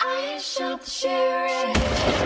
I shot the sheriff.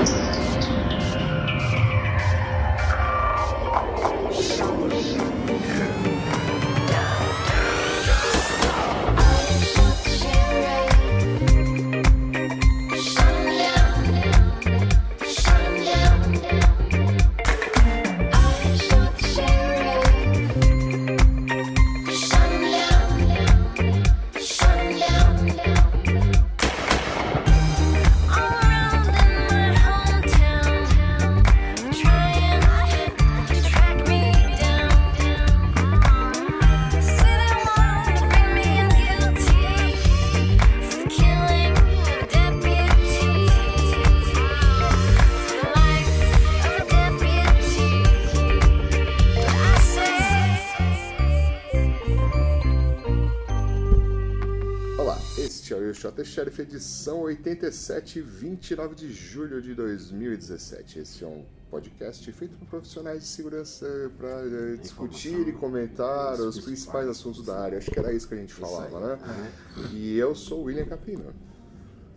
Sheriff, edição 87, 29 de julho de 2017. Este é um podcast feito por profissionais de segurança para discutir e comentar os principais assuntos da área. Acho que era isso que a gente falava, né? E eu sou o William Capino.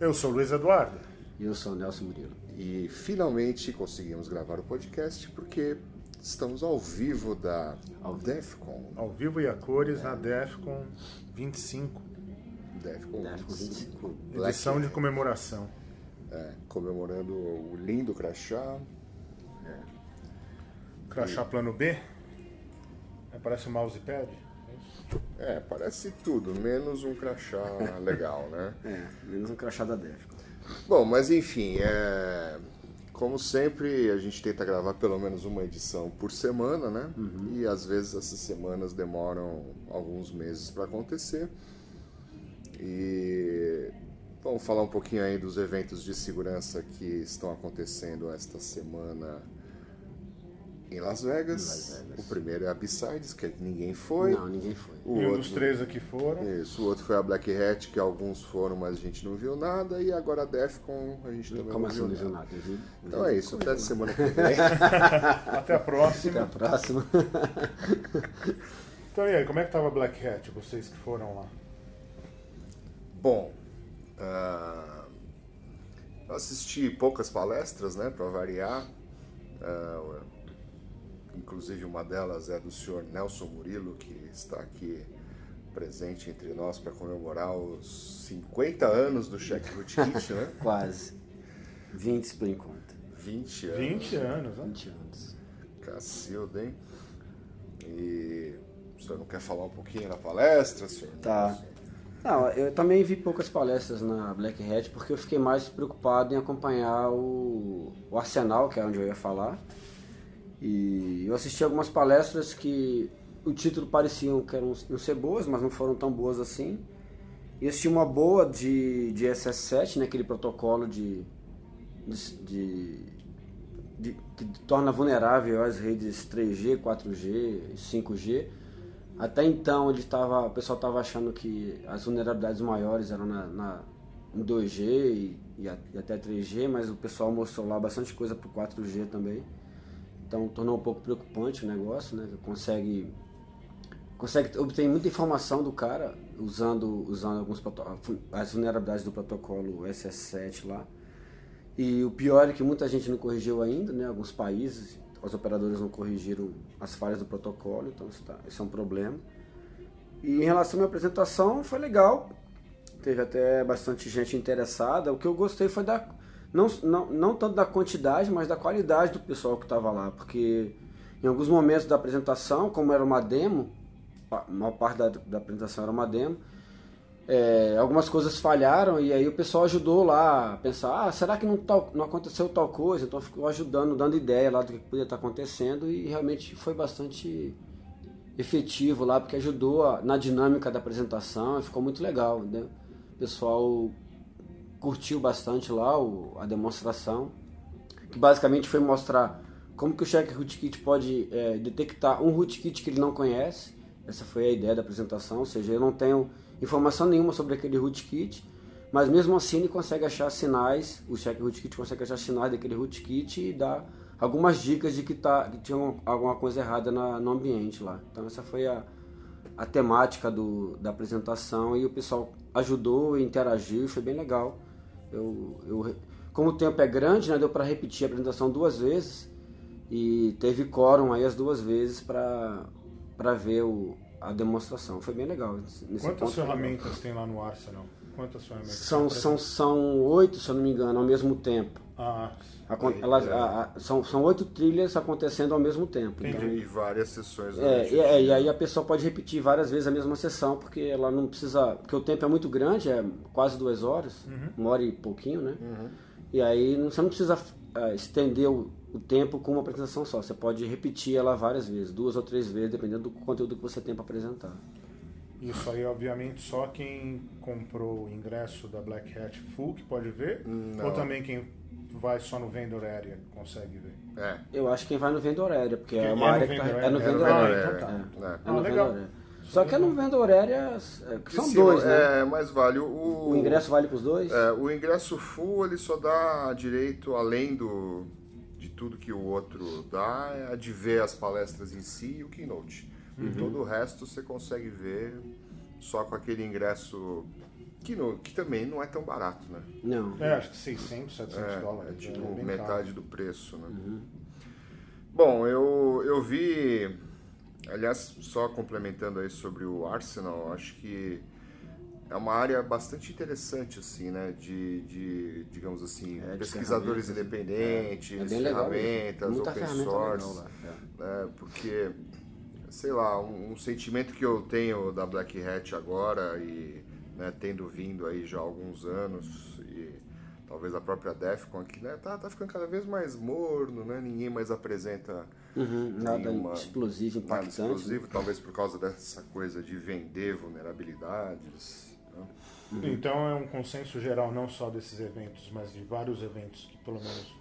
Eu sou o Luiz Eduardo. E eu sou o Nelson Murilo. E finalmente conseguimos gravar o podcast porque estamos ao vivo da DEFCON. Ao vivo e a cores na DEFCON 25, DEFCON, Defcon 25. edição de comemoração. É, comemorando o lindo crachá. Crachá plano B. É, parece um mousepad. É, parece tudo, menos um crachá legal, né? É, menos um crachá da Defcon. Bom, mas enfim, é... como sempre, a gente tenta gravar pelo menos uma edição por semana, né? E às vezes essas semanas demoram alguns meses para acontecer. E vamos falar um pouquinho aí dos eventos de segurança que estão acontecendo esta semana em Las Vegas. Las Vegas. O primeiro é a B-Sides, que ninguém foi. Não, ninguém foi. O e um outro- dos três aqui foram. Isso, o outro foi a Black Hat, que alguns foram, mas a gente não viu nada, e agora a Defcon a gente também Como não assim viu não viu nada. Então é isso, até semana que vem. Até a Até a próxima. próxima. Então e aí, como é que tava a Black Hat, vocês que foram lá? Bom, ah, eu assisti poucas palestras, né, para variar. Ah, inclusive uma delas é do senhor Nelson Murilo, que está aqui presente entre nós para comemorar os 50 anos do Check Root Kit, né? Quase. 20 por enquanto. 20 anos. 20 anos, né? 20 anos. Cacilda, hein? E o senhor não quer falar um pouquinho na palestra, senhor? Tá. Não, eu também vi poucas palestras na Black Hat porque eu fiquei mais preocupado em acompanhar o, o Arsenal, que é onde eu ia falar. E eu assisti algumas palestras que o título pareciam que eram, iam ser boas, mas não foram tão boas assim. E assisti uma boa de, de SS7, né, aquele protocolo de, de, de- de- que torna vulnerável as redes 3G, 4G, 5G. Até então ele tava, o pessoal estava achando que as vulnerabilidades maiores eram na, na, em 2G e, e até 3G, mas o pessoal mostrou lá bastante coisa para 4G também. Então tornou um pouco preocupante o negócio, né? Consegue consegue obter muita informação do cara usando usando alguns as vulnerabilidades do protocolo SS7 lá. E o pior é que muita gente não corrigiu ainda, né? Alguns países, os operadores não corrigiram as falhas do protocolo, então isso, tá, isso é um problema. E em relação à minha apresentação, foi legal. Teve até bastante gente interessada. O que eu gostei foi da. Não, não, não tanto da quantidade, mas da qualidade do pessoal que estava lá. Porque em alguns momentos da apresentação, como era uma demo, a maior parte da, da apresentação era uma demo, é, algumas coisas falharam e aí o pessoal ajudou lá a pensar, ah, será que não, tal, não aconteceu tal coisa? Então ficou ajudando, dando ideia lá do que podia estar acontecendo e realmente foi bastante efetivo lá, porque ajudou a- na dinâmica da apresentação e ficou muito legal. Né? O pessoal curtiu bastante lá o- a demonstração, que basicamente foi mostrar como que o Check Rootkit pode é, detectar um rootkit que ele não conhece. Essa foi a ideia da apresentação, ou seja, eu não tenho informação nenhuma sobre aquele rootkit, mas mesmo assim ele consegue achar sinais, o Check Rootkit consegue achar sinais daquele rootkit e dar algumas dicas de que, tá, que tinha alguma coisa errada na- no ambiente lá. Então essa foi a, a temática do, da apresentação e o pessoal ajudou interagiu, foi bem legal. Eu, eu, como o tempo é grande, né, deu para repetir a apresentação duas vezes e teve quórum aí as duas vezes para ver o, a demonstração. Foi bem legal. Nesse Quantas ponto foi legal. ferramentas tem lá no Arsenal? Quantas ferramentas? São, tem? são, são oito, se eu não me engano, ao mesmo tempo. Ah, Acon- Aí, elas- é. a- a- são, são oito trilhas acontecendo ao mesmo tempo. Entendi. Então, E várias sessões É, e, é, e aí a pessoa pode repetir várias vezes a mesma sessão, porque ela não precisa. Porque o tempo é muito grande, é quase duas horas, uma hora e pouquinho, né? E aí não- você não precisa ah, estender o, o tempo com uma apresentação só. Você pode repetir ela várias vezes, duas ou três vezes, dependendo do conteúdo que você tem para apresentar. Isso aí, obviamente, só quem comprou o ingresso da Black Hat Full que pode ver? Não. Ou também quem vai só no Vendor Area consegue ver? É. Eu acho que quem vai no vendor aérea, porque É é uma no área que tá, é no vendor É vendor É, é. né? É Ah, legal. Só que é no vendor aérea, é, são Sim, dois, né? É, mas vale o. O ingresso vale para os dois? É, o ingresso full ele só dá direito, além do, tudo que o outro dá, é a de ver as palestras em si e o keynote. Uhum. Todo o resto você consegue ver só com aquele ingresso que, no- que também não é tão barato, né? Não. É, acho que 600, 700 É, dólares. é tipo bem metade caro. do preço, né? Uhum. Bom, eu, eu vi, aliás, só complementando aí sobre o Arsenal, acho que é uma área bastante interessante, assim, né? De, de digamos assim, É, de pesquisadores ferramentas, independentes, É legal. mesmo. ferramentas, Muita open ferramenta source, legal é. né? Porque, sei lá, um, um sentimento que eu tenho da Black Hat agora e né, tendo vindo aí já há alguns anos e talvez a própria Defcon aqui, né, tá, tá ficando cada vez mais morno, né? Ninguém mais apresenta Uhum, nada nenhuma- explosivo, nada impactante. né? explosivo, talvez por causa dessa coisa de vender vulnerabilidades. Né? Então é um consenso geral, não só desses eventos, mas de vários eventos que pelo menos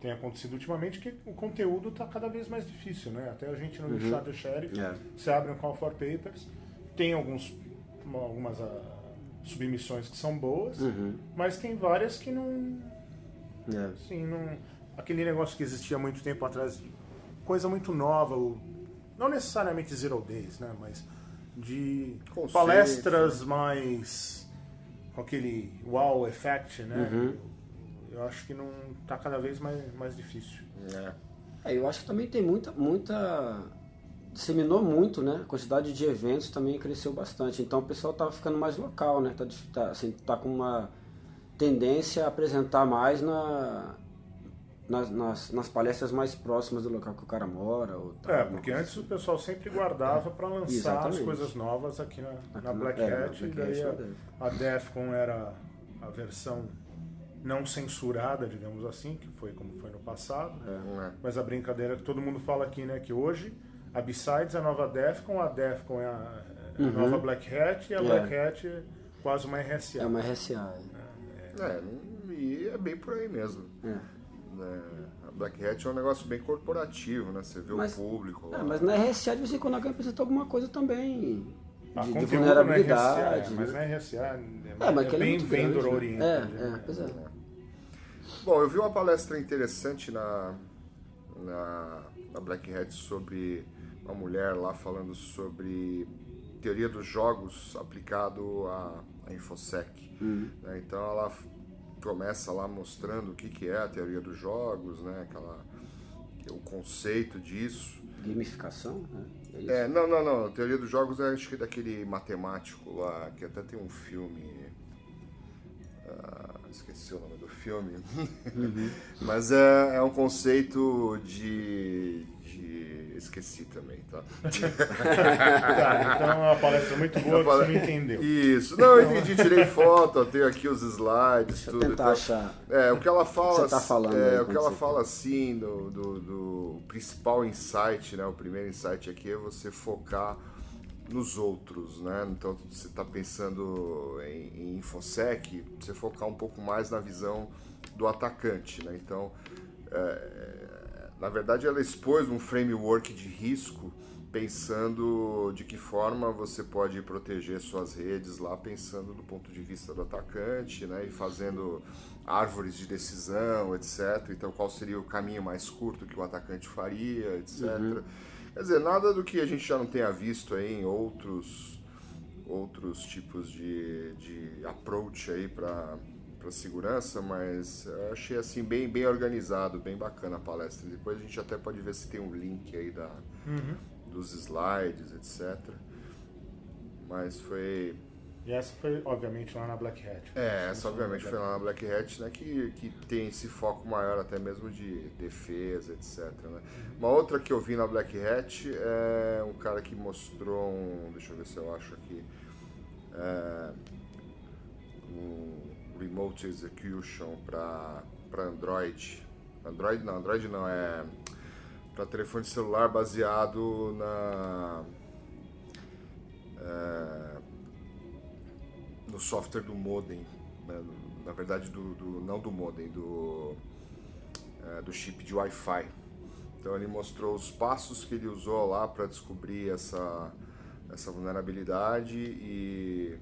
tem acontecido ultimamente, que o conteúdo está cada vez mais difícil, né? Até a gente no Uhum. chat do Sheriff, É. você abre um Call for Papers, tem alguns, uma- algumas ah, submissões que são boas, Uhum. mas tem várias que não, É. assim, não... Aquele negócio que existia muito tempo atrás, coisa muito nova, o- não necessariamente Zero Days, né? Mas de Conceitos, palestras mais com aquele wow effect, né? Uhum. Eu acho que não tá cada vez mais, mais difícil. É. É, eu acho que também tem muita, muita. Disseminou muito, né? A quantidade de eventos também cresceu bastante. Então o pessoal tá ficando mais local, né? Tá, tá, assim, tá com uma tendência a apresentar mais na, nas, nas, nas palestras mais próximas do local que o cara mora. Ou tal, É, porque antes o pessoal sempre guardava para lançar Exatamente. as coisas novas aqui na, Aqui na Black é, na Hat, e Black daí Hat, a, a Defcon era a versão não censurada, digamos assim, que foi como foi no passado. É. Mas a brincadeira que todo mundo fala aqui, né, que hoje a Besides é a nova Defcon, a Defcon é a, é a nova Black Hat e a É. Black Hat é quase uma RSA. É uma RSA. É, e é bem por aí mesmo. É. né? A Black Hat é um negócio bem corporativo, né? Você vê Mas- o público lá. É, mas na RSA de vez em quando alguém apresenta alguma coisa também. A De, de vulnerabilidade. na RSA, né? mas na RSA é, É, mas ele é bem muito grande, vendor né? oriented. É, é, pois é. Bom, eu vi uma palestra interessante na, na, na Black Hat sobre uma mulher lá falando sobre teoria dos jogos aplicado à, à Infosec. né? Então ela começa lá mostrando o que, que é a teoria dos jogos, né? Aquela, o conceito disso. Gamificação, né? É. É, não, não, não. A teoria dos jogos é acho que daquele matemático lá, que até tem um filme. ah, esqueci o nome do filme. Mas é, é um conceito de. Esqueci também, tá? Tá, então é uma palestra muito boa que você não entendeu. Isso. Não, eu entendi, tirei foto, eu tenho aqui os slides, Deixa eu tudo. tentar então- achar. É, o que ela fala, Você tá falando é, aí o que ela fala assim do, do, do principal insight, né? O primeiro insight aqui é você focar nos outros, né? Então você está pensando em, em infosec, você focar um pouco mais na visão do atacante, né? Então, é, na verdade, ela expôs um framework de risco pensando de que forma você pode proteger suas redes lá, pensando do ponto de vista do atacante, né, e fazendo árvores de decisão, etc. Então, qual seria o caminho mais curto que o atacante faria, etc. Quer dizer, nada do que a gente já não tenha visto aí em outros outros tipos de, de approach aí para para segurança, mas eu achei assim bem, bem organizado, bem bacana a palestra. Depois a gente até pode ver se tem um link aí da, dos slides, etc. Mas foi. E essa foi, obviamente, lá na Black Hat. É, essa obviamente foi lá na Black Hat, né, que, que tem esse foco maior até mesmo de defesa, etc. Né? Uma outra que eu vi na Black Hat é um cara que mostrou um. Deixa eu ver se eu acho aqui. É, um Remote Execution para Android. Android não, Android não, é para telefone celular baseado na. é, no software do modem, né? na verdade do, do- não do modem, do, é, do chip de Wi-Fi. Então ele mostrou os passos que ele usou lá para descobrir essa, essa vulnerabilidade e,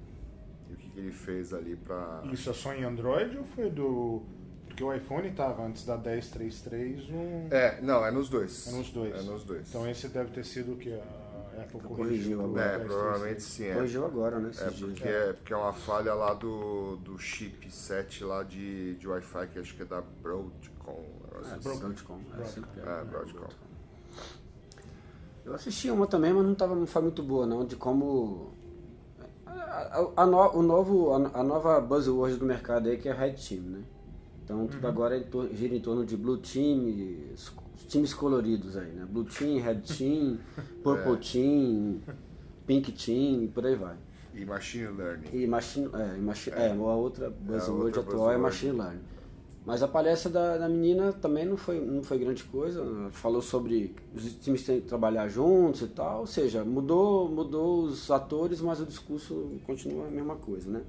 que, ele fez ali para. Isso é só em Android ou foi do. Porque o iPhone tava antes da 1033 um. É, não, é nos dois. É nos dois. É nos dois. Então esse deve ter sido o que a Apple Corrigiu corrigiu. agora. é, 1033. provavelmente sim. É, Corrigiu agora, né? É porque, é porque é uma falha lá do, do chip 7 lá de, de Wi-Fi, que acho que é da Broadcom. É, assim. Broadcom. É, sempre é. É, Broadcom. Eu assisti uma também, mas não, tava, não foi muito boa, não, de como. A, no- o novo, a, a nova buzzword do mercado aí que é Red Team, né? Então tudo agora é gira em torno de Blue Team, times coloridos aí, né? Blue Team, Red Team, Purple Team, Pink Team e por aí vai. E Machine Learning. E machine, é, e machine, é, a outra buzzword outra atual é buzzword. machine learning. Mas a palestra da, da menina também não foi, não foi grande coisa. Falou sobre os times têm que trabalhar juntos e tal. Ou seja, mudou, mudou os atores, mas o discurso continua a mesma coisa, né?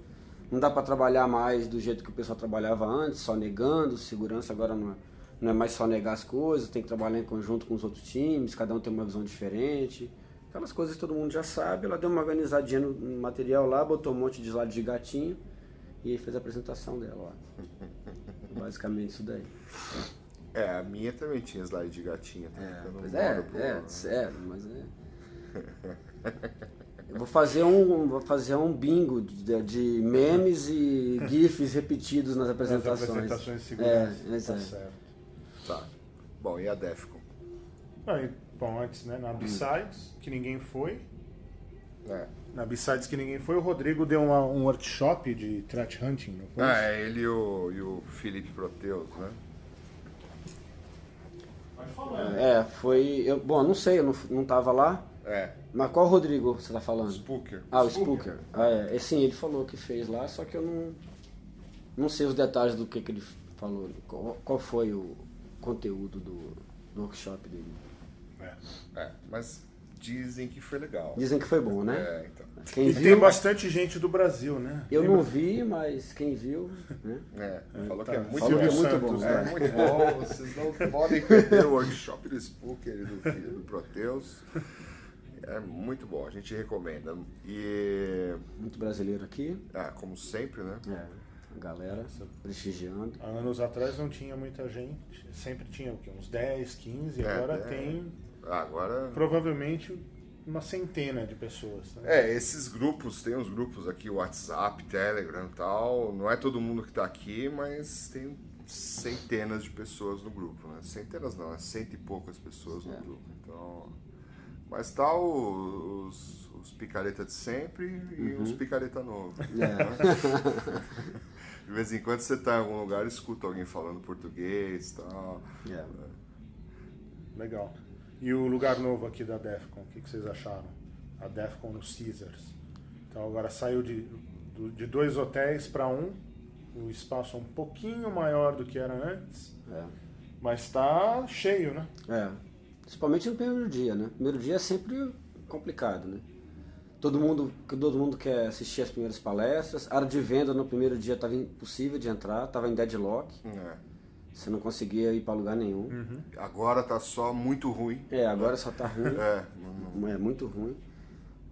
Não dá para trabalhar mais do jeito que o pessoal trabalhava antes, só negando, segurança agora não é, não é mais só negar as coisas, tem que trabalhar em conjunto com os outros times, cada um tem uma visão diferente. Aquelas coisas que todo mundo já sabe. Ela deu uma organizadinha no material lá, botou um monte de slide de gatinho e fez a apresentação dela lá. Basicamente isso daí. É, a minha também tinha slide de gatinha. Tá? É, pois é, pro- é, sério, mas é. Eu vou fazer um, vou fazer um bingo de, de memes e GIFs repetidos nas Nas apresentações. apresentações de segurança. É, tá é. certo. Tá. Bom, e a Defcon? Não, e, bom, antes, né, na B-Sides, que ninguém foi. É. Na B-Sides que ninguém foi, o Rodrigo deu uma- um workshop de threat hunting, não foi? Ah, é ele e o, e o Felipe Proteus, né? Pode falar. É, foi. Eu, bom, não sei, eu não, não tava lá. É, Mas qual Rodrigo você tá falando? Spooker. Ah, o Spooker. Ah, é. E, Sim, ele falou que fez lá, só que eu não. Não sei os detalhes do que, que ele falou. Qual, qual foi o conteúdo do, do workshop dele. É. É, mas dizem que foi legal. Dizem que foi bom, né? É, então. Quem E tem viu. bastante gente do Brasil, né? Eu Tem não vi, mas quem viu, né? É, falou tá. que é muito Falou que é bom. muito Santos, bom. né? É muito bom, vocês não podem perder o workshop do Spooker e do filho do Proteus. É muito bom, a gente recomenda. E, Muito brasileiro aqui. ah, como sempre, né? É, a galera prestigiando. Há anos atrás não tinha muita gente, sempre tinha o quê? Uns 10, 15, É, agora é. tem Agora. provavelmente uma centena de pessoas. Né? É, esses grupos, tem uns grupos aqui, WhatsApp, Telegram e tal. Não é todo mundo que tá aqui, mas tem centenas de pessoas no grupo, né? Centenas não, é cento e poucas pessoas no É. grupo. Então. Mas tá o- os, os picareta de sempre e os picareta novos. É. De vez em quando você tá em algum lugar e escuta alguém falando português e tal. É. Legal. E o lugar novo aqui da Defcon, o que, que vocês acharam? A Defcon no Caesars. Então agora saiu de, de dois hotéis para um, o espaço é um pouquinho maior do que era antes, É. mas está cheio, né? É. Principalmente no primeiro dia, né? Primeiro dia é sempre complicado, né? Todo mundo, todo mundo quer assistir as primeiras palestras. A área de venda no primeiro dia estava impossível de entrar, estava em deadlock. É. Você não conseguia ir para lugar nenhum. Agora tá só muito ruim. É, agora só tá ruim. É, não- não- É muito ruim.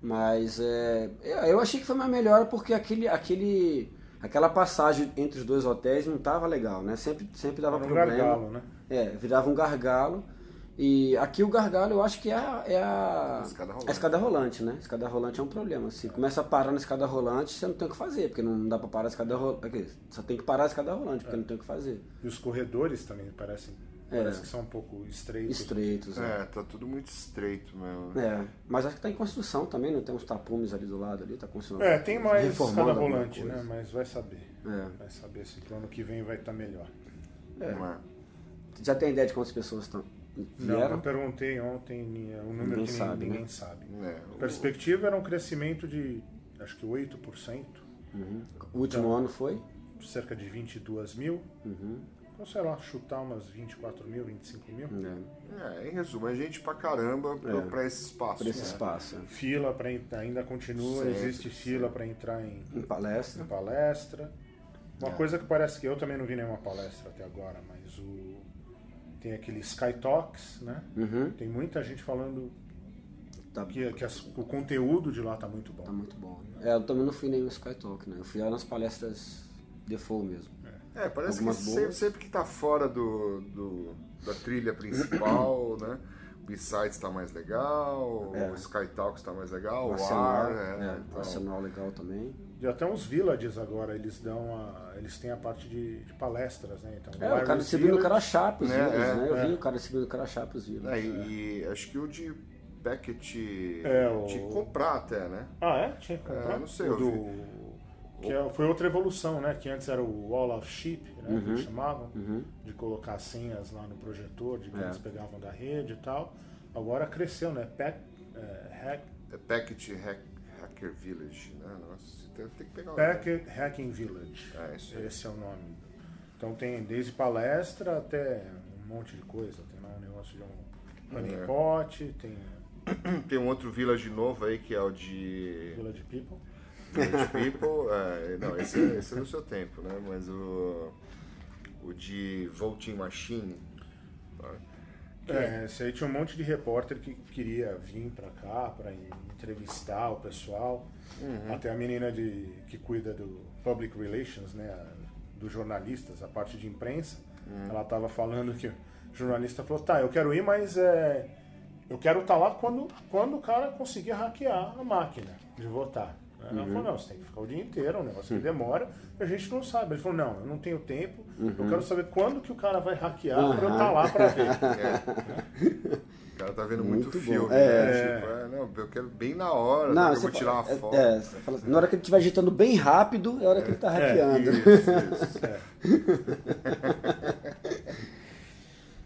Mas é, eu eu achei que foi uma melhora porque aquele, aquele, aquela passagem entre os dois hotéis não tava legal, né? Sempre, sempre dava Era um problema. gargalo, né? É, virava um gargalo. E aqui o gargalo eu acho que é a, é a, escada rolante. a escada rolante, né? A escada rolante é um problema. Se começa a parar na escada rolante, você não tem o que fazer, porque não dá pra parar a escada rolante. Só tem que parar a escada rolante, porque não tem o que fazer. E os corredores também parecem. É. Parece que são um pouco estreitos. Estreitos. É. É, tá tudo muito estreito mesmo. É, mas acho que tá em construção também, não tem uns tapumes ali do lado ali, tá construindo. É, tem mais escada rolante, né? Mas vai saber. É. Vai saber se pro ano que vem vai estar melhor. Não é? Já tem ideia de quantas pessoas estão Não, vieram? eu perguntei ontem ni- um número Ninguém que sabe, ninguém, né? ninguém sabe. É, A perspectiva era um crescimento de acho que 8%, Uhum. O último Então- ano foi? cerca de 22 mil. Uhum. Então, sei lá, chutar umas 24 mil, 25 mil. É, É, em resumo, é gente pra caramba pra, É. pra esse espaço. por esse né? espaço. Fila para ainda continua, Sempre, existe fila para entrar em, Em palestra. em palestra. Uma É. coisa que parece que eu também não vi nenhuma palestra até agora, mas o tem aquele Sky Talks, né? Uhum. Tem muita gente falando Tá, que, que as- o conteúdo de lá tá muito bom. tá muito bom. É, eu também não fui nenhum Sky Talk, né? Eu fui lá nas palestras default mesmo. É, parece que Algumas sempre, boas. sempre que tá fora do, do- da trilha principal, né? O B-Sides tá mais legal, É. o Sky Talks tá mais legal, O o Arsenal, Ar, é, é, o então, Arsenal legal também. E até uns villages agora, eles dão a, eles têm a parte de, de palestras, né? Então, É, o cara distribuindo o Village- crachá pros É, vírus, é, né? Eu é. vi o cara distribuindo o crachá pros vírus. É, e, e acho que o de Beckett É, o- de comprar até, né? Ah, é? Tinha que comprar? É, não sei, O eu do... Que é- foi outra evolução, né? Que antes era o Wall of Sheep, né? Que Uhum. eles chamavam. De colocar senhas lá no projetor, de que É. eles pegavam da rede e tal. Agora cresceu, né? Pack, é, hack, É Beckett Hack, Hacker Village, né? Nossa, tem, tem que pegar o Packet Hacking Village. É, isso aí. Esse é o nome. Então tem desde palestra até um monte de coisa. Tem lá um negócio de um honeypot, tem Tem um outro village novo aí que é o de Village People. Village People. é, não, esse, é- esse é do seu tempo, né? Mas o, o de Voting Machine. tá? É, esse aí tinha um monte de repórter que queria vir pra cá pra entrevistar o pessoal. Uhum. Até a menina de, que cuida do Public Relations, né, a- dos jornalistas, a parte de imprensa, Uhum. ela tava falando que o jornalista falou, tá, eu quero ir, mas é, eu quero estar lá quando, quando o cara conseguir hackear a máquina de votar. Ela Uhum. falou, não, você tem que ficar o dia inteiro, é um negócio que demora, e a gente não sabe. Ele falou, não, eu não tenho tempo, Uhum. eu quero saber quando que o cara vai hackear pra eu estar lá pra ver. O cara tá vendo muito, Muito filme, É. né? Tipo, é, não, eu quero bem na hora, Não, eu vou tirar uma fala- é- foto. É, fala na hora que ele estiver agitando bem rápido, é a hora que ele tá hackeando. isso, isso, é.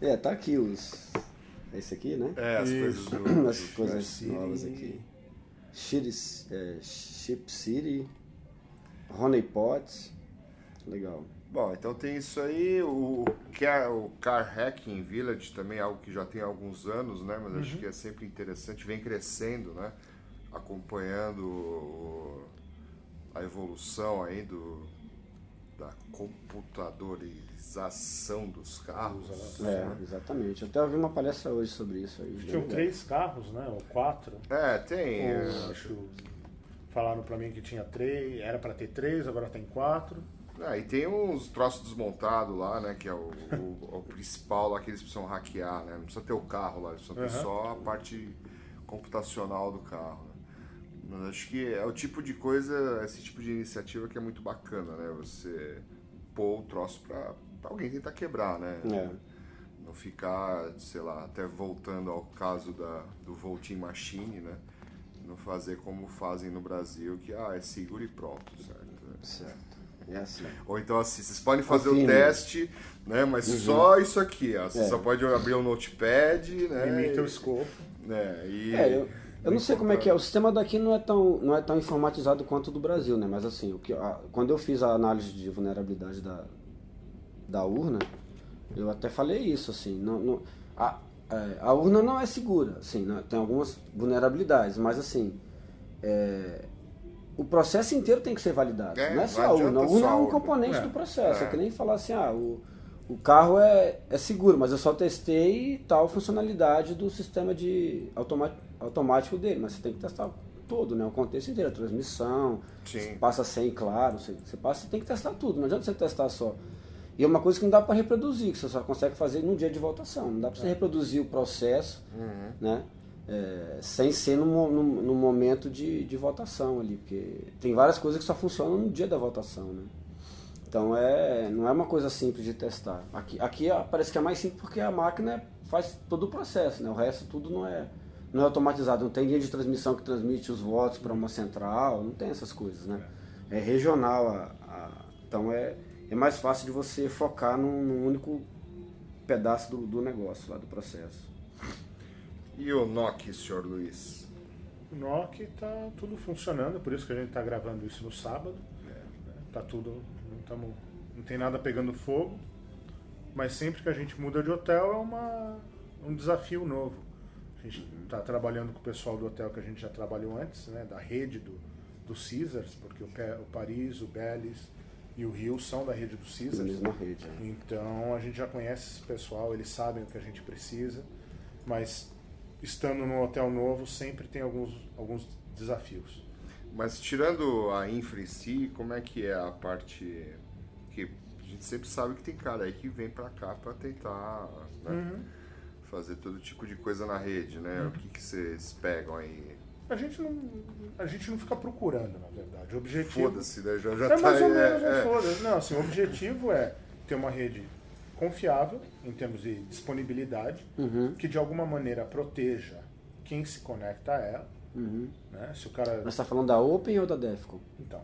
É, tá aqui os. Esse aqui, né? É, as Isso. coisas do. As coisas novas aqui. É, Chip City, Honeypot. Legal. Bom, então tem isso aí, o Car, o Car Hacking Village também é algo que já tem alguns anos, né? Mas acho que é sempre interessante, vem crescendo, né? Acompanhando o- a evolução aí do, da computadorização dos carros. É, exatamente. Eu até ouvi uma palestra hoje sobre isso aí. Tinham legal. três carros, né? Ou quatro. É, tem. Ou, é, acho falaram pra mim que tinha três, era pra ter três, agora tem quatro. Ah, e tem uns troços desmontados lá, né? Que é o, o- o principal lá que eles precisam hackear, né? Não precisa ter o carro lá, eles precisam ter Aham. só a parte computacional do carro. né? Mas acho que é o tipo de coisa, esse tipo de iniciativa que é muito bacana, né? Você pôr o troço pra alguém tentar quebrar, né? É. Não ficar, sei lá, até voltando ao caso da, do Voting Machine, né? Não fazer como fazem no Brasil, que ah, é seguro e pronto, certo? Certo. É assim. Ou então assim, vocês podem fazer o teste, né? Mas só isso aqui, ó. Você É. só pode abrir um notepad, né? Limita o escopo. né, e- É, eu, eu não sei como é que é. O sistema daqui não é tão, não é tão informatizado quanto o do Brasil, né? Mas assim, o que, a- quando eu fiz a análise de vulnerabilidade da, da urna, eu até falei isso, assim, não, não- a, é, a urna não é segura, assim, né? tem algumas vulnerabilidades, mas assim, é, o processo inteiro tem que ser validado. É, não é não só a urna. A urna é um componente É, do processo. É. é. que nem falar assim, ah, o, o carro é, é seguro, mas eu só testei tal funcionalidade do sistema de automático dele, mas você tem que testar todo, né? O contexto inteiro, a transmissão, Sim. passa sem claro, você, você passa, você tem que testar tudo, não adianta você testar só. E é uma coisa que não dá para reproduzir, que você só consegue fazer num dia de votação. Não dá para você reproduzir o processo, né? É, sem ser no, no, no momento de, de votação ali, porque tem várias coisas que só funcionam no dia da votação, né? Então é, não é uma coisa simples de testar. Aqui, aqui ah, parece que é mais simples porque a máquina faz todo o processo, né? O resto tudo não é, não é automatizado. Não tem linha de transmissão que transmite os votos para uma central, não tem essas coisas, né? É regional. A, a- então é, é mais fácil de você focar num, num único pedaço do, do negócio lá, do processo. E o NOC, senhor Luiz? O NOC tá tudo funcionando, por isso que a gente tá gravando isso no sábado. né? Tá tudo. Não, tamo, não tem nada pegando fogo. Mas sempre que a gente muda de hotel é uma, um desafio novo. A gente está trabalhando com o pessoal do hotel que a gente já trabalhou antes, né? Da rede do, do Caesars, porque o, o Paris, o Bellis e o Rio são da rede do Caesars. mesma rede. né? Então a gente já conhece esse pessoal, eles sabem o que a gente precisa, mas estando num hotel novo sempre tem alguns, alguns desafios. Mas tirando a infra em si, como é que é a parte que a gente sempre sabe que tem cara aí que vem pra cá pra tentar né, fazer todo tipo de coisa na rede, né? O que, que vocês pegam aí? A gente não, a gente não fica procurando, na verdade. O objetivo Foda-se, né? Já, já é tá mais ou menos é, um é. foda. Não, assim, o objetivo é ter uma rede confiável em termos de disponibilidade, Uhum. que de alguma maneira proteja quem se conecta a ela. Uhum. Né? Se o cara Mas você está falando da Open ou da Defcon? Então,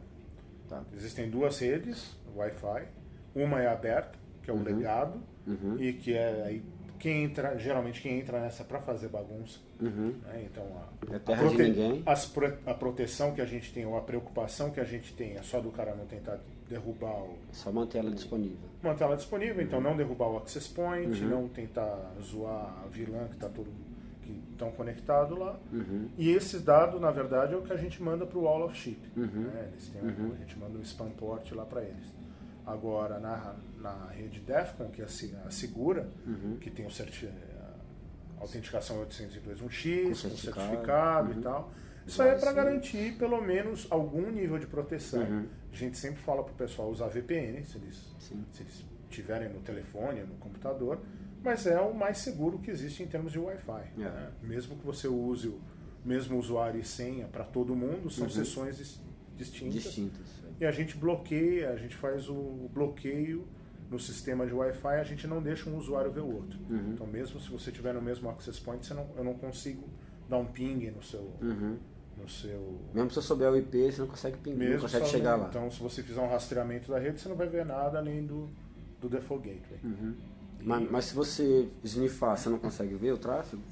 Tá. existem duas redes Wi-Fi. Uma é aberta, que é o legado, Uhum. e que é aí quem entra, geralmente quem entra nessa para fazer bagunça. Uhum. né? Então a, É terra de ninguém. as a proteção que a gente tem, ou a preocupação que a gente tem é só do cara não tentar derrubar o, Só manter ela disponível. manter ela disponível, então não derrubar o access point, Uhum. não tentar zoar a vilã que está todo que estão conectados lá. Uhum. E esse dado, na verdade, é o que a gente manda para o Wall of Chip. Uhum. né? Eles têm um- a gente manda um spam port lá para eles. Agora, na, na rede DEFCON, que é a se- a segura, Uhum. que tem o certi- a autenticação 802.1x, Com com certificado. certificado Uhum. e tal. Isso aí é para garantir pelo menos algum nível de proteção. Uhum. A gente sempre fala para o pessoal usar VPN, se eles, Sim. se eles tiverem no telefone, no computador, mas é o mais seguro que existe em termos de Wi-Fi. É. né? Mesmo que você use o mesmo usuário e senha para todo mundo, são Uhum. sessões dis- distintas. Distintas. E a gente bloqueia, a gente faz o bloqueio no sistema de Wi-Fi, a gente não deixa um usuário ver o outro. Uhum. Então, mesmo se você tiver no mesmo access point, não, eu não consigo dar um ping no seu. Uhum. No seu Mesmo se eu souber o IP, você não consegue pingar, não mesmo consegue só- chegar lá. Então, se você fizer um rastreamento da rede, você não vai ver nada além do, do default gateway. Uhum. Mas, mas se você snifar, você não consegue ver o tráfego?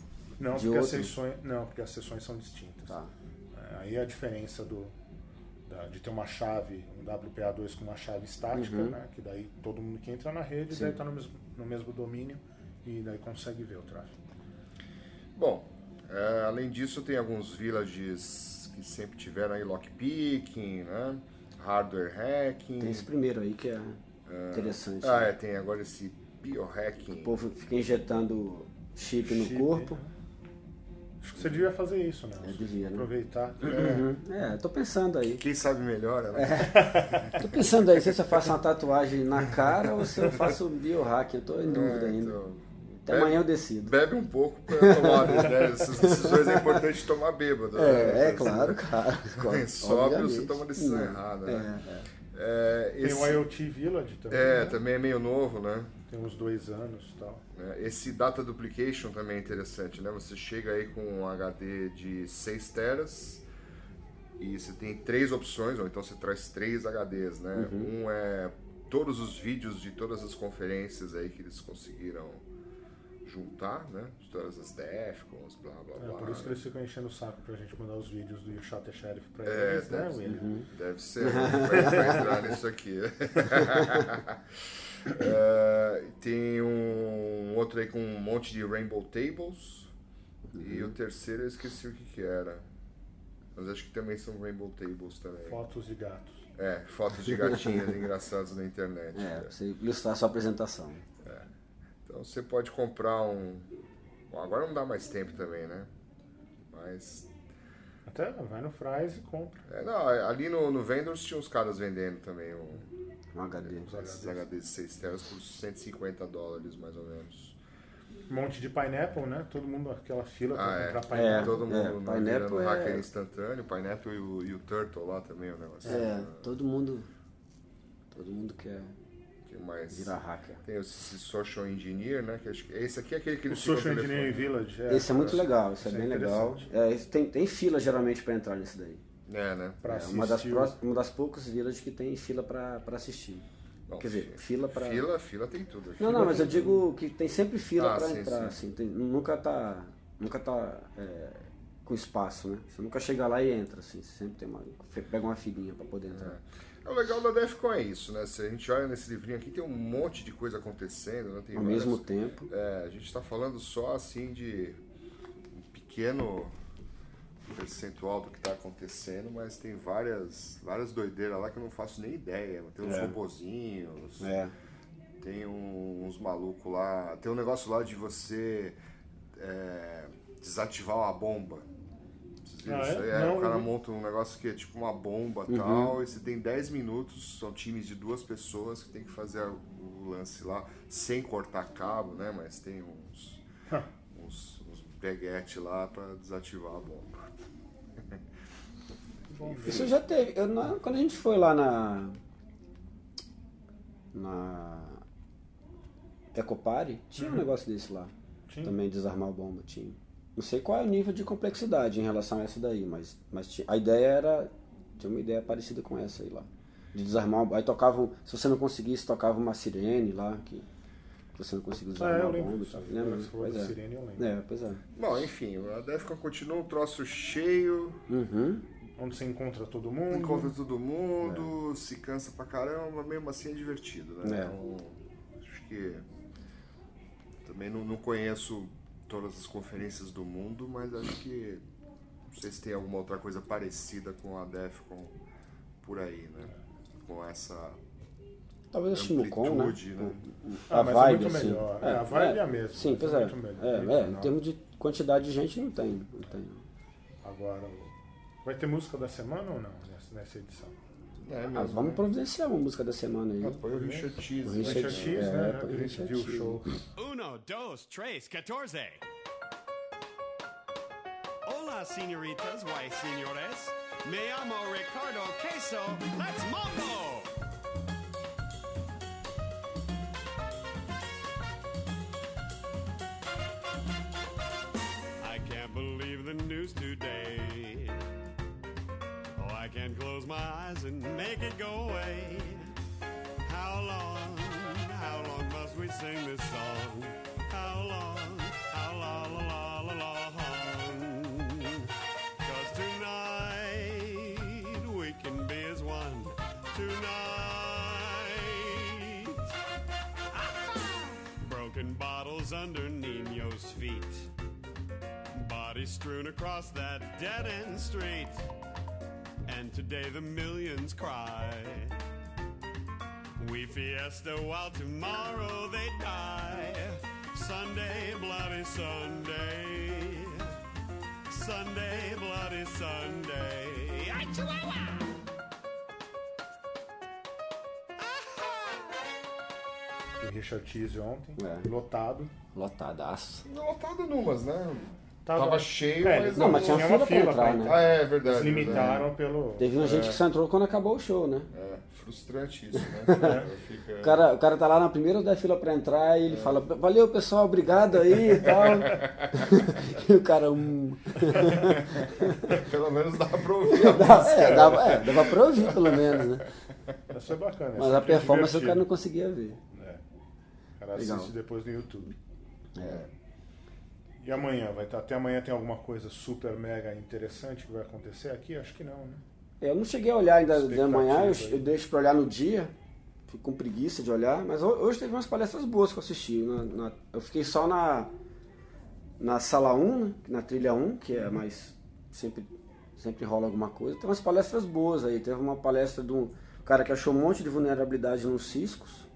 Não, porque as outro? sessões, não, porque as sessões são distintas. Tá. É, Aí é a diferença do, de ter uma chave, um WPA2 com uma chave estática, Uhum. né? Que daí todo mundo que entra na rede Sim. daí está no mesmo, no mesmo domínio e daí consegue ver o tráfego. Bom, é, além disso tem alguns villages que sempre tiveram aí lockpicking, né? Hardware hacking. Tem esse primeiro aí que é interessante. Ah, né? é, tem agora esse biohacking. O povo fica injetando chip no Chip, corpo. Acho que você devia fazer isso, né? Eu devia, né? Aproveitar. Uhum. É, tô pensando aí. Quem sabe melhor, né? Tô pensando aí se eu faço uma tatuagem na cara ou se eu faço biohack. Eu tô em dúvida É, ainda. então, Até amanhã eu decido. Bebe um pouco pra tomar, né? Essas decisões é importante tomar bêbado. né? É, é Assim, claro, cara. Sóbrio, Obviamente. você toma decisão Não, errada, É, né? é. É, Tem esse, o IoT Village também. é, né? também é meio novo, né? Tem uns dois anos e tal. né? Esse Data Duplication também é interessante, né? Você chega aí com um HD de 6 teras e você tem três opções, ou então você traz três HDs, né? Uhum. Um é todos os vídeos de todas as conferências aí que eles conseguiram juntar, né? De todas as DEFCONs, blá blá É, blá. por isso que eles ficam enchendo o saco pra gente mandar os vídeos do Shot Sheriff pra É, eles, né, deve, William? deve ser, né? vai entrar nisso aqui. É, tem um outro aí com um monte de Rainbow Tables. E o terceiro eu esqueci o que, que era. Mas acho que também são Rainbow Tables também. Fotos de gatos. É, fotos de gatinhos engraçados na internet. É, É. pra você ilustrar a sua apresentação. Então você pode comprar um. Bom, agora não dá mais tempo também, né? Mas. Até vai no Fries e compra. É, não, ali no, no Vendors tinha uns caras vendendo também um Um HD. Esses HDs. HDs de 6 telas por 150 dólares, mais ou menos. Um monte de Pineapple, né? Todo mundo aquela fila pra Ah, é. comprar É, Pineapple. Todo mundo é, é, Pineapple é- hacker instantâneo, Pineapple e o, e o Turtle lá também, o negócio. É, todo mundo. Todo mundo quer Que mais? virar hacker. Tem esse Social Engineer, né? Que acho que esse aqui é aquele que O eles ficam Social telefone. Engineering Village. Esse é muito legal, esse é isso é bem legal. É, tem, tem fila geralmente pra entrar nesse daí. É, né? Pra É uma das, o- pró- uma das poucas vilas que tem fila pra, pra assistir. Bom, Quer dizer, fila pra. Fila, fila tem tudo. Não, Fila não, mas tem eu digo que tem sempre fila Ah, pra sim, entrar, sim. assim. tem- nunca tá. Nunca tá é, com espaço, né? Você nunca chega lá e entra, assim. Você sempre tem uma. Pega uma filinha pra poder entrar. É, o legal da Defcon é isso, né? Se a gente olha nesse livrinho aqui, tem um monte de coisa acontecendo, né? Tem Ao várias- mesmo tempo. É, a gente está falando só assim de um pequeno percentual do que está acontecendo, mas tem várias, várias doideiras lá que eu não faço nem ideia. Tem uns É. robozinhos, É. tem um- uns malucos lá. Tem um negócio lá de você é, desativar uma bomba. Ah, isso é? aí? É, Não, o cara eu monta um negócio que é tipo uma bomba e Uhum. tal, e você tem 10 minutos, são times de duas pessoas que tem que fazer o lance lá, sem cortar cabo, né? Mas tem uns, uns, uns baguete lá para desativar a bomba. Bom, Isso já teve. eu não- quando a gente foi lá na. Na. Ecopare, tinha um negócio desse lá. Tinha? Também desarmar a bomba, tinha. Não sei qual é o nível de complexidade em relação a essa daí, mas, mas a ideia era. Tinha uma ideia parecida com essa aí lá. De desarmar uma, Aí tocavam. Se você não conseguisse, tocava uma sirene lá, que, você não conseguia Ah, desarmar eu a lembro. bomba e tal. Lembra? Pois é. sirene, eu lembro. É, pois é. Bom, enfim, a Defcon continua um troço cheio, Uhum. Onde você encontra todo mundo. encontra todo mundo, se cansa pra caramba, mesmo assim é divertido, né? É. Então, acho que também não, não conheço todas as conferências do mundo, mas acho que não sei se tem alguma outra coisa parecida com a Defcon por aí, né? Com essa Talvez a Shimocon, né? amplitude, né? Ah, a mas é vibe, muito assim. melhor. É, a vibe é a mesma, Sim, mas pois é é. É, é, em termos de quantidade de gente, não tem. Não tem. Agora, vai ter música da semana ou não nessa, nessa edição? É Ah, mesmo, vamos né? providenciar uma música da semana aí. Ah, Põe o Richard Cheese. O? Richard Richard Cheese, é, né? põe A gente Richard viu o show. Uno, dos, tres, catorce. Hola, señoritas, why, señores? Me llamo Ricardo Queso. Let's mambo! Sing this song? How long, how long, la, la, la, long? Cause tonight we can be as one. Tonight. Broken bottles under Nino's feet. Bodies strewn across that dead end street. And today the millions cry. We fiesta while tomorrow they die. Sunday, bloody Sunday. Sunday, bloody Sunday. Ay, Chihuahua! O Richard Cheese ontem, É. lotado. Lotadaço. Lotado numas, né? Tava- Tava cheio, É, mas Não, mas tinha tinha fila uma pra fila entrar, pra né? entrar. Ah, é verdade. Eles limitaram pelo. Teve uma gente que só entrou quando acabou o show, né? É, frustrante isso, né? Fica- O cara, o cara tá lá na primeira da fila pra entrar e ele fala, valeu pessoal, obrigado aí e tal. e o cara, hum. Pelo menos dá pra ouvir a Dá, música. é, dava, é, dava pra ouvir pelo menos, né? Isso é bacana. é Mas a performance o divertido. cara não conseguia ver. É. O cara Legal. assiste depois no YouTube. É. E amanhã? Vai estar, até amanhã tem alguma coisa super mega interessante que vai acontecer aqui? Acho que não, né? Eu não cheguei a olhar ainda de Expectativa manhã, eu, eu deixo pra olhar no dia, fico com preguiça de olhar, mas ho- hoje teve umas palestras boas que eu assisti. Na- na- eu fiquei só na, na sala 1, né, na trilha 1, que é mais. sempre, sempre rola alguma coisa. Tem umas palestras boas aí. Teve uma palestra de um cara que achou um monte de vulnerabilidade nos ciscos.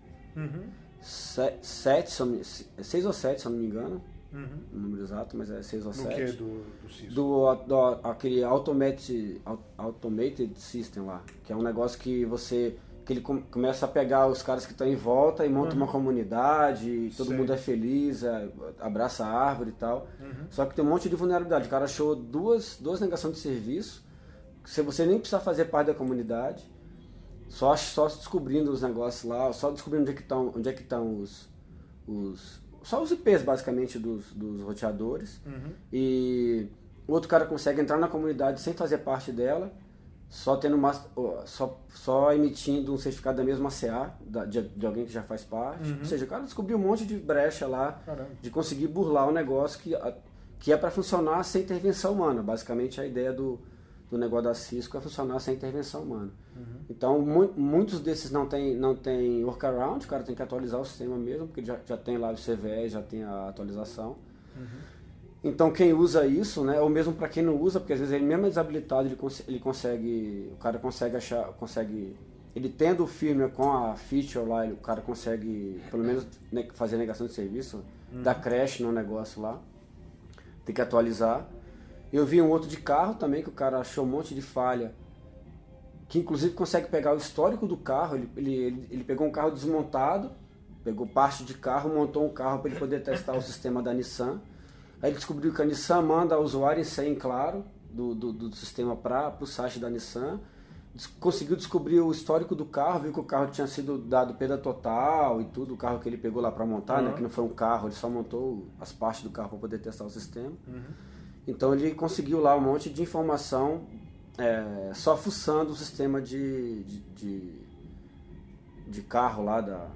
Se- Sete, se me- se- seis ou sete, se eu não me engano. O número exato, mas é seis ou No sete que do, do Cisco? do, do aquele automated, au- automated system lá, que é um negócio que você que ele com- começa a pegar os caras que estão em volta e monta uma comunidade, todo Sei. mundo é feliz, é, abraça a árvore e tal. Só que tem um monte de vulnerabilidade. O cara achou duas, duas negações de serviço, se você nem precisa fazer parte da comunidade, só, só descobrindo os negócios lá, só descobrindo onde é que estão, onde é que estão os, os. Só os IPs basicamente dos, dos roteadores. E o outro cara consegue entrar na comunidade sem fazer parte dela, só tendo uma, só, só emitindo um certificado da mesma CA, da- de, de alguém que já faz parte. Ou seja, o cara descobriu um monte de brecha lá Caramba. de conseguir burlar o negócio que, que é para funcionar sem intervenção humana. Basicamente a ideia do, do negócio da Cisco é funcionar sem intervenção humana. Então mu- muitos desses não tem, não tem workaround, o cara tem que atualizar o sistema mesmo, porque já, já tem lá o CVE, já tem a atualização. Então quem usa isso, né, ou mesmo para quem não usa, porque às vezes ele mesmo é desabilitado, ele, cons- ele consegue, o cara consegue achar, consegue, ele tendo o firmware com a feature lá, ele- o cara consegue pelo menos né, fazer negação de serviço, dar crash no negócio lá, tem que atualizar. Eu vi um outro de carro também, que o cara achou um monte de falha, que inclusive consegue pegar o histórico do carro, ele, ele, ele, pegou um carro desmontado, pegou parte de carro, montou um carro para ele poder testar o sistema da Nissan. Aí ele descobriu que a Nissan manda o usuário em claro, do, do, do sistema para o site da Nissan. Des- conseguiu descobrir o histórico do carro, viu que o carro tinha sido dado perda total e tudo, o carro que ele pegou lá para montar, né, que não foi um carro, ele só montou as partes do carro para poder testar o sistema. Então ele conseguiu lá um monte de informação é, só fuçando o sistema de, de, de, de carro lá da,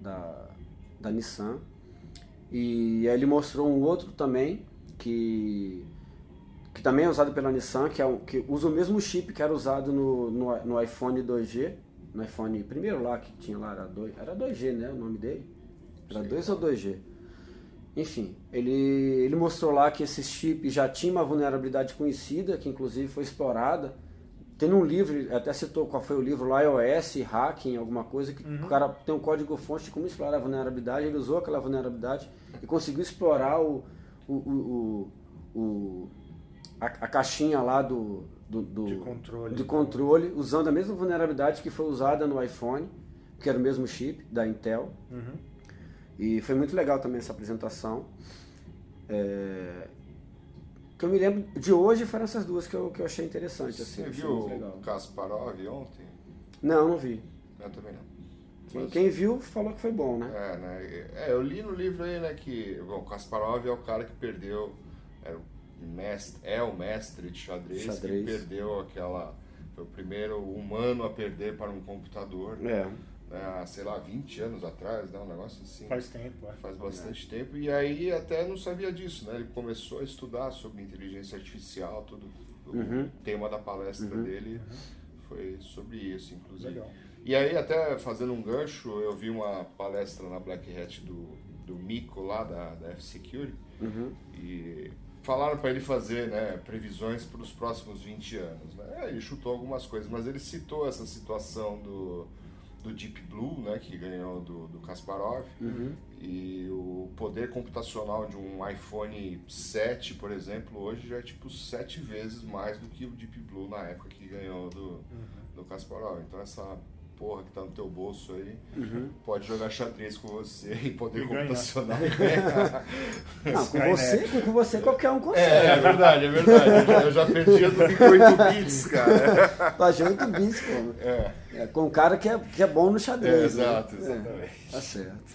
da, da Nissan. E aí ele mostrou um outro também que, que também é usado pela Nissan, que, é um, que usa o mesmo chip que era usado no, no, no iPhone 2G. No iPhone primeiro lá que tinha lá, era, 2, era 2G, né? O nome dele? Era 2 ou 2G? Enfim, ele, ele mostrou lá que esse chip já tinha uma vulnerabilidade conhecida, que inclusive foi explorada. Tem um livro, até citou qual foi o livro lá, iOS, Hacking, alguma coisa, que o cara tem um código-fonte de como explorar a vulnerabilidade, ele usou aquela vulnerabilidade e conseguiu explorar o, o, o, o- o- a, a caixinha lá do, do, do- De controle. de controle, usando a mesma vulnerabilidade que foi usada no iPhone, que era o mesmo chip da Intel. E foi muito legal também essa apresentação. É, que eu me lembro de hoje foram essas duas que eu, que eu achei interessante. Assim, Você achei viu o Kasparov ontem? Não, não vi. Eu também não. Quem, Mas- quem viu falou que foi bom, né? É, né? É, eu li no livro aí, né, que bom, Kasparov é o cara que perdeu, era o mestre, é o mestre de xadrez, Xadrez. que perdeu aquela, foi o primeiro humano a perder para um computador, É. né, há, sei lá, 20 anos atrás, né, um negócio assim. Faz tempo, é. Faz bastante tempo, e aí até não sabia disso, né? Ele começou a estudar sobre inteligência artificial, tudo. O Uhum. tema da palestra dele foi sobre isso, inclusive. Legal. E aí, até fazendo um gancho, eu vi uma palestra na Black Hat do, do Mico lá, da, da F-Security, Uhum. e falaram para ele fazer né, previsões para os próximos 20 anos. Né? É, Ele chutou algumas coisas, mas ele citou essa situação do, do Deep Blue, né, que ganhou do, do Kasparov, e o poder computacional de um iPhone 7, por exemplo, hoje já é tipo sete vezes mais do que o Deep Blue na época que ganhou do, do Kasparov. Então essa porra que tá no teu bolso aí pode jogar xadrez com você e poder E computacional. Não, com você, com, com você qualquer um consegue. É, é verdade, é verdade. Eu já perdi a do 8 bits, cara. Tá de 8 bits, pô. É, É, com um cara que é, que é bom no xadrez. é né? exato, É, exatamente. tá certo.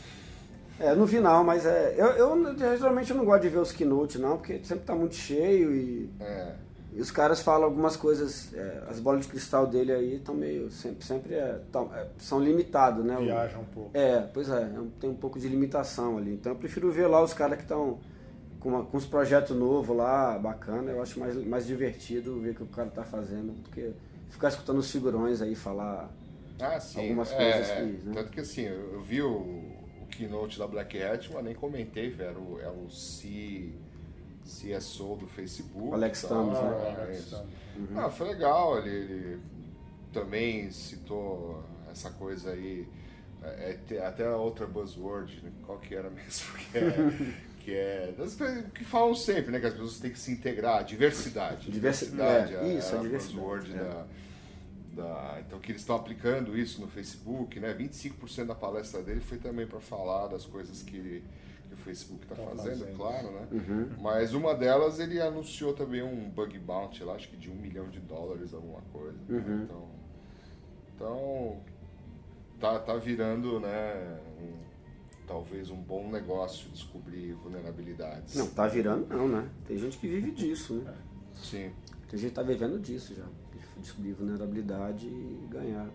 É, no final, mas é. Eu, eu geralmente eu não gosto de ver os keynote, não, porque sempre tá muito cheio e, É, e os caras falam algumas coisas. é, as bolas de cristal dele aí estão meio. Sempre, sempre é, tão- é, são limitados, né? O- Viaja um pouco. É, pois é, é um- tem um pouco de limitação ali. Então eu prefiro ver lá os caras que estão com, uma- com uns projetos novos lá, bacana. Eu acho mais, mais divertido ver o que o cara tá fazendo do que ficar escutando os figurões aí falar. Ah, sim. Algumas é, coisas é. que, né? Tanto que assim, eu, vi o, o keynote da Black Hat, mas nem comentei, velho. Era o C, CSO do Facebook. Alex. Thomas, né? Ah, Alex. Thomas. Ah, foi legal. Ele, ele também citou essa coisa aí. é, é, até a outra buzzword, né? qual que era mesmo? Que é, que é que falam sempre, né? Que as pessoas têm que se integrar. Diversidade. Diversi- Diversidade. é, isso, a, a diversidade, buzzword é. da, da, então que eles estão aplicando isso no Facebook, né? 25% da palestra dele foi também para falar das coisas que, o Facebook está Tá fazendo, fazendo. claro, né? Uhum. Mas uma delas ele anunciou também um bug bounty lá, acho que de um milhão de dólares, alguma coisa. né? Uhum. Então, então tá, tá virando, né? um- talvez um bom negócio descobrir vulnerabilidades. Não, tá virando não, né? Tem gente que vive disso, né? Sim. Tem gente que tá vivendo disso já. de Descobrir vulnerabilidade e ganhar.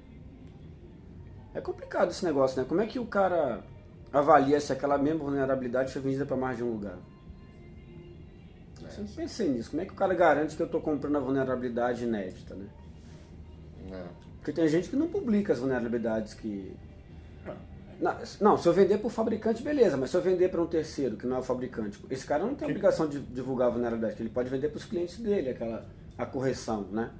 É complicado esse negócio, né? Como é que o cara avalia se aquela mesma vulnerabilidade foi vendida para mais de um lugar? É. Eu sempre pensei nisso. Como é que o cara garante que eu tô comprando a vulnerabilidade inédita, né? É. Porque tem gente que não publica as vulnerabilidades que. Não, não, se eu vender para o fabricante, beleza, mas se eu vender para um terceiro que não é o fabricante, esse cara não tem Que- obrigação de divulgar a vulnerabilidade, ele pode vender para os clientes dele, aquela a correção, né?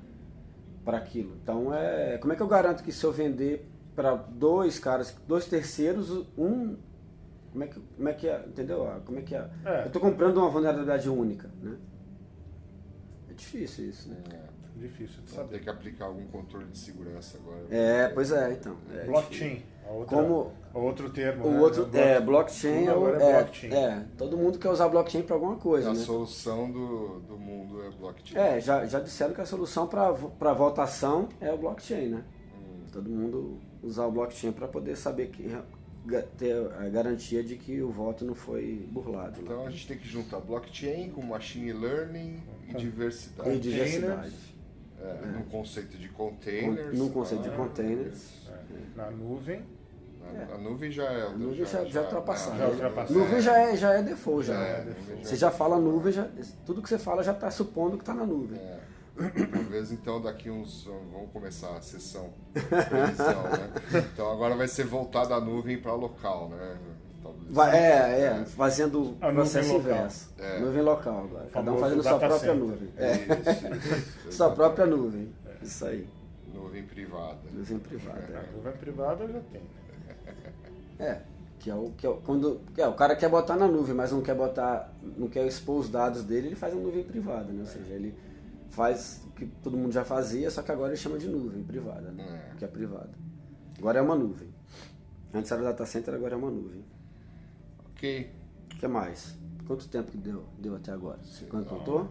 Para aquilo. Então, é, como é que eu garanto que se eu vender para dois caras, dois terceiros, um. Como é que, como é, que é? Entendeu? Ah, Como é que é? É. Eu estou comprando uma vulnerabilidade única, né? É difícil isso, né? Difícil de Vai saber. ter que aplicar algum controle de segurança agora. É, pois é, então. É blockchain. Outra, Como- outro termo. O né? outro é blockchain, é, é é, blockchain. é, todo mundo quer usar blockchain para alguma coisa, A né? solução do, do mundo é blockchain. É, já, já disseram que a solução para votação é o blockchain, né? Hum. Todo mundo usar o blockchain para poder saber que ter a garantia de que o voto não foi burlado. né? Então a gente tem que juntar blockchain com machine learning e diversidade. E diversidade. É, Num conceito de containers. Num conceito de ah, containers. É. Na nuvem. A, a nuvem já é. A nuvem já, já, ultrapassada. já ultrapassada. Nuvem já é, já é default, já. Já é, já Você já fala nuvem, já, tudo que você fala já está supondo que está na nuvem. É. Talvez então daqui uns. Vamos começar a sessão. Previsão, né? Então agora vai ser voltada a nuvem para local, né? Talvez. Vai- é, é, fazendo o processo inverso. É. Nuvem local agora. Cada um fazendo sua própria center. nuvem. É É. isso, isso. Sua própria nuvem. Isso aí. Nuvem privada. Nuvem privada. Na é. nuvem privada já tem. né? É, que é o que é o, quando que é, o cara quer botar na nuvem, mas não quer botar, não quer expor os dados dele, ele faz uma nuvem privada, né? Ou seja, ele faz o que todo mundo já fazia, só que agora ele chama de nuvem privada, né? É. Que é privada. Agora é uma nuvem. Antes era data center, agora é uma nuvem. Ok. O que mais? Quanto tempo que deu, deu até agora? Você Não. contou?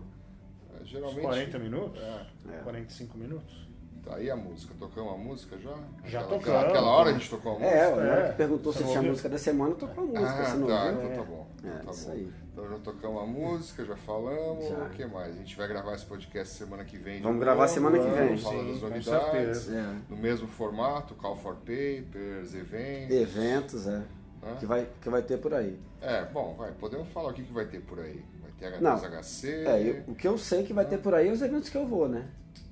É, Uns Geralmente. 40 minutos? É. 45 minutos? Tá aí a música. Tocamos a música já? Já Aquela- tocamos. Aquela hora a gente tocou a música? É, o É. Hora que perguntou Você se tinha ouviu? música da semana, tocou a música. Ah, não tá, ouviu, então é. tá bom. É, tá isso bom. aí. Então já tocamos a música, já falamos. Já. O que mais? A gente vai gravar esse podcast semana que vem. Vamos novo, gravar semana que vamos vem. Falar Sim, das com novidades. É. No mesmo formato, call for papers, eventos. Eventos, é. Hã? Que vai, que vai ter por aí. É, bom, vai. Podemos falar o que, que vai ter por aí. Vai ter Não. H2HC. É, eu- o que eu sei que vai ter por aí é os eventos que eu vou, né?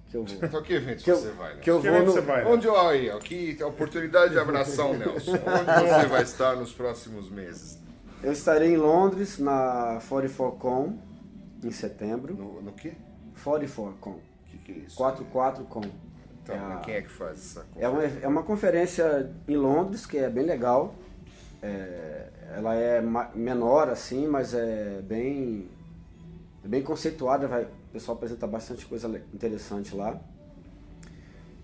Que eu vou. Então que eventos Que eu, você vai, né? que eu Que vou no, você vai, né? Onde eu aí? Aqui tem oportunidade de abraçar o Nelson. Onde você vai estar nos próximos meses? Eu estarei em Londres na 44Com em setembro. No, no quê? 44Com. O que, que é isso? 44Com. Então, é, a- quem é que faz essa é, uma, é uma conferência em Londres que é bem legal. É, ela é menor assim, mas é bem, é bem conceituada. Vai, o pessoal apresenta bastante coisa interessante lá.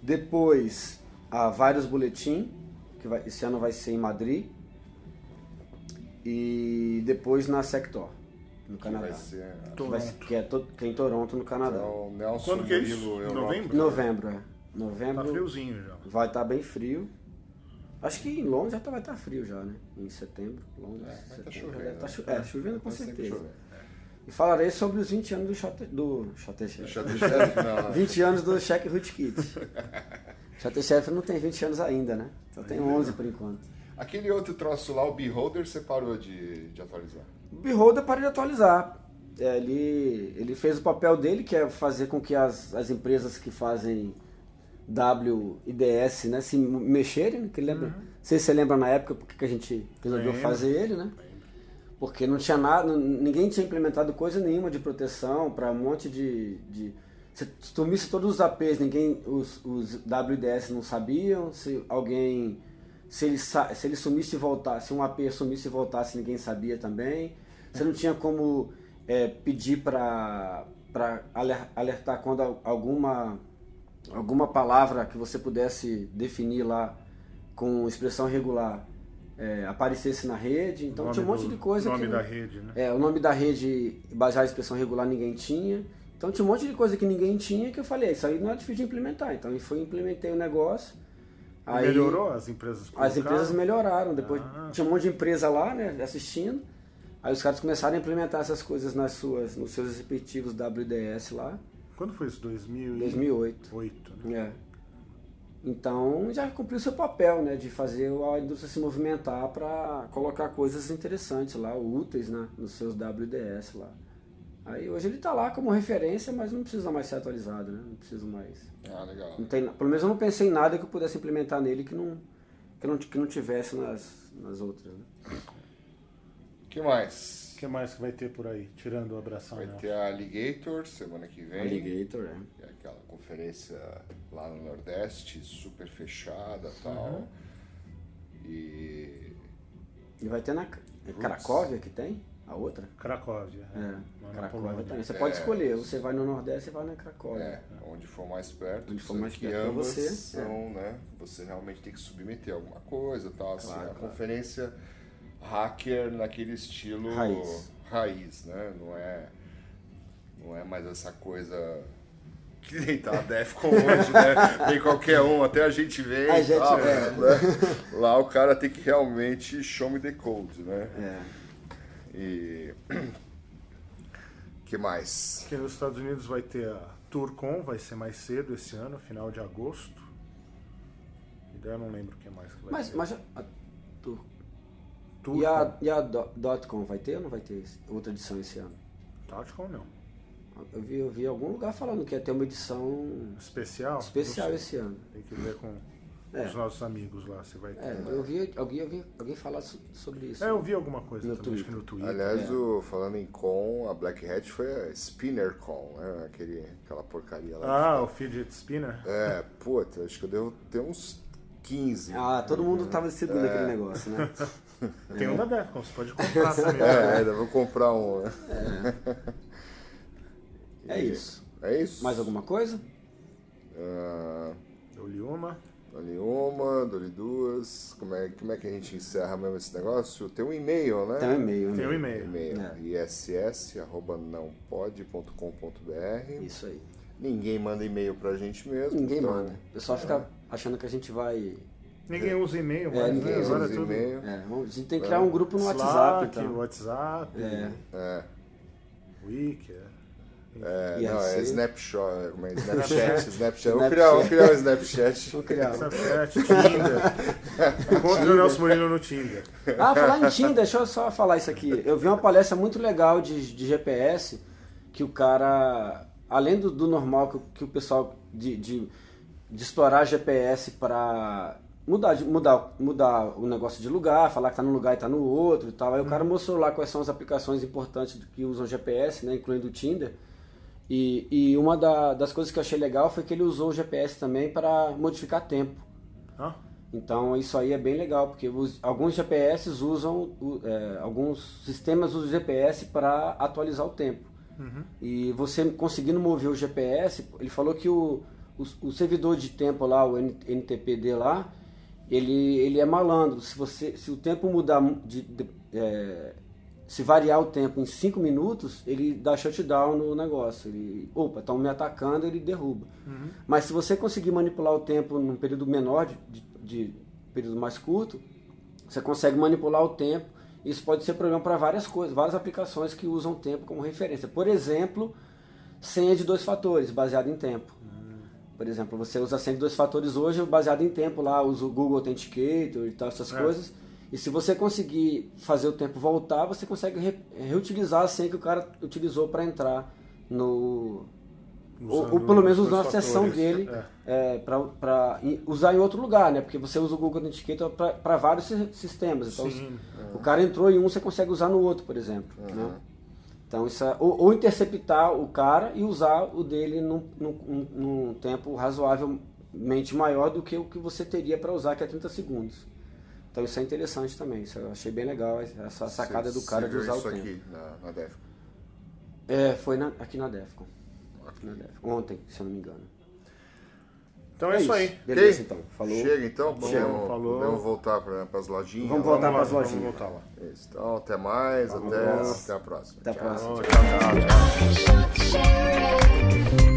Depois, a Virus Bulletin, que vai, esse ano vai ser em Madrid. E depois na Sector, no que Canadá. vai ser? Que, vai ser- que é, to- que é em Toronto, no Canadá. Então, Nelson Quando que é isso? Europa. Novembro? Novembro, é. Tá Novembro friozinho já. vai estar bem frio. Acho que em Londres já tá- vai estar frio já, né? Em setembro, Londres. É, vai tá setembro, chovendo, deve tá né? cho- é, chovendo com certeza. E falarei sobre os 20 anos do Shot, do Shot Chef. Deixa eu chefe, não, não. 20 anos do Check Root Kit. Shot Chef não tem 20 anos ainda, né? Só tem 11 por enquanto. Aquele outro troço lá, o Beholder, você parou de, de atualizar. O Beholder para de atualizar. É, ele, ele fez o papel dele, que é fazer com que as, as empresas que fazem W e DS né, se mexerem. né, Que lembra, Não sei se você lembra na época porque que a gente resolveu Lembro. fazer ele, né? Porque não tinha nada, ninguém tinha implementado coisa nenhuma de proteção para um monte de. de se sumisse todos os APs, ninguém, os, os WDS não sabiam, se alguém. Se ele, se ele sumisse e voltasse, se um AP sumisse e voltasse, ninguém sabia também. Você não tinha como é, pedir para alertar quando al- alguma alguma palavra que você pudesse definir lá com expressão regular é, aparecesse na rede. Então tinha um monte do- de coisa nome que da rede, né? É, o nome da rede baseado em expressão regular ninguém tinha. Então tinha um monte de coisa que ninguém tinha que eu falei, isso aí não é difícil de implementar. Então eu fui implementei o negócio. Aí Melhorou as empresas as colocaram? empresas melhoraram. Depois Ah. tinha um monte de empresa lá, né, assistindo. Aí os caras começaram a implementar essas coisas nas suas, nos seus respectivos WDS lá, Quando foi isso? 2000 e- 2008. Oito, né? É. Então já cumpriu seu papel, né, de fazer a indústria se movimentar para colocar coisas interessantes lá, úteis, né, nos seus WDS lá. Aí hoje ele está lá como referência, mas não precisa mais ser atualizado, né? Não precisa mais. Ah, legal. Não tem, pelo menos eu não pensei em nada que eu pudesse implementar nele que não que não, que não tivesse nas, nas outras. Né? O que mais? O que mais que vai ter por aí, tirando o abração Vai Nelson? ter a Alligator semana que vem. Alligator, é. é aquela conferência lá no Nordeste, super fechada e tal. Uhum. E. E vai ter na é Cracóvia que tem? A outra? Cracóvia. É, lá na Cracóvia também. Você pode É. escolher, você vai no Nordeste, você vai na Cracóvia. É, onde for mais perto. Onde for mais perto ambas você, é. São, né? Você realmente tem que submeter alguma coisa e tal. assim, Claro, a claro. conferência hacker naquele estilo Raiz. raiz, né? Não é, não é mais essa coisa que nem tá a Defcon hoje, né? Tem qualquer um, até a gente vem. A gente tal, vem. né? Lá o cara tem que realmente show me the code, né? É. E. que mais? Aqui nos Estados Unidos vai ter a Tourcon, vai ser mais cedo esse ano, final de agosto. E daí eu não lembro o que mais que vai Mas, ter. mas a, tu- Tourcon, e a, e a do- Dotcom vai ter ou não vai ter outra edição esse ano? Tactical não. Eu vi, eu vi algum lugar falando que ia ter uma edição Especial? especial esse ano. Tem que ver com É. os nossos amigos lá, se vai ter. É, eu vi alguém, eu vi alguém falar so- sobre isso. É, eu vi alguma coisa No também, Twitter. no Twitter. Aliás, É. o, falando em con, a Black Hat foi a Spinner Con, né? Aquele, aquela porcaria lá. Ah, o Fidget Spinner? É, puta, acho que eu devo ter uns 15. Ah, todo mundo tava distribuindo aquele negócio, né? Tem um da Defcon, você pode comprar também. É, ainda vou comprar um. né? É isso. É isso? Mais alguma coisa? Ah, Eu li uma. Dou-lhe uma, dou-lhe duas. Como é, como é que a gente encerra mesmo esse negócio? Tem um e-mail, né? Tem um e-mail. Tem um e-mail. e-mail. E-mail. É. iss.nãopode.com.br Isso aí. Ninguém manda e-mail pra gente mesmo. Ninguém então- manda. O pessoal fica achando que a gente vai. Ninguém usa e-mail, É, mas ninguém né, usa agora é tudo. e-mail. É, a gente tem que criar um grupo no WhatsApp, Slack, então. WhatsApp, É. É. Wiki. É, IRC. não, é Snapshot, como é? Snapchat, Snapchat. Snapchat. criar, vamos criar um Snapchat. Vou criar. Snapchat, Tinder. Encontre o Nelson Murilo no Tinder. Ah, falar em Tinder, deixa eu só falar isso aqui. Eu vi uma palestra muito legal de, de GPS, que o cara, além do, do normal que, o- que o pessoal de, de, de explorar GPS para mudar, de- mudar, mudar o negócio de lugar, falar que tá num lugar e tá no outro e tal. Aí o cara mostrou lá quais são as aplicações importantes que usam GPS, né, incluindo o Tinder. E, e uma da- das coisas que eu achei legal foi que ele usou o GPS também para modificar tempo. Então isso aí é bem legal, porque os- alguns GPS usam, é, alguns sistemas usam o GPS para atualizar o tempo. E você conseguindo mover o GPS, ele falou que o, o, o servidor de tempo lá, o NTPD lá, ele, ele é malandro. Se, você, se o tempo mudar, mu- de, de- é, se variar o tempo em 5 minutos, ele dá shutdown no negócio. Ele, opa, estão me atacando, ele derruba. Mas se você conseguir manipular o tempo num período menor, de, de, período mais curto, você consegue manipular o tempo. Isso pode ser problema para várias coisas, várias aplicações que usam tempo como referência. Por exemplo, senha de dois fatores, baseado em tempo. Por exemplo, você usa senha de dois fatores hoje baseado em tempo lá, usa o Google Authenticator e tal, essas É. coisas. E se você conseguir fazer o tempo voltar, você consegue re- reutilizar a senha que o cara utilizou para entrar no, ou, ou Usando pelo menos os usar a sessão dele É. é, para usar em outro lugar, né? Porque você usa o Google Authenticator para vários si- sistemas. Então, Sim. o cara entrou em um, você consegue usar no outro, por exemplo. Né? Então, isso é, ou, ou interceptar o cara e usar o dele num, num- num tempo razoavelmente maior do que o que você teria para usar, que é 30 segundos. Então, isso é interessante também. Isso eu achei bem legal, essa sacada Você- do cara você de usar o isso tempo. aqui na, na Defcon. É, foi na- aqui na Defcon. Aqui na Defcon. Ontem, se eu não me engano. Então é, isso aí. Beleza, Ok? então. Falou. Chega então, Chega, podemos, falou. podemos voltar para as lojinhas. Vamos voltar Vamos pras lá, lojinhas. Vamos voltar lá. Isso, Então, até mais, até, até a próxima. Até a Tchau. próxima. Tchau, tchau, tchau. Cherry.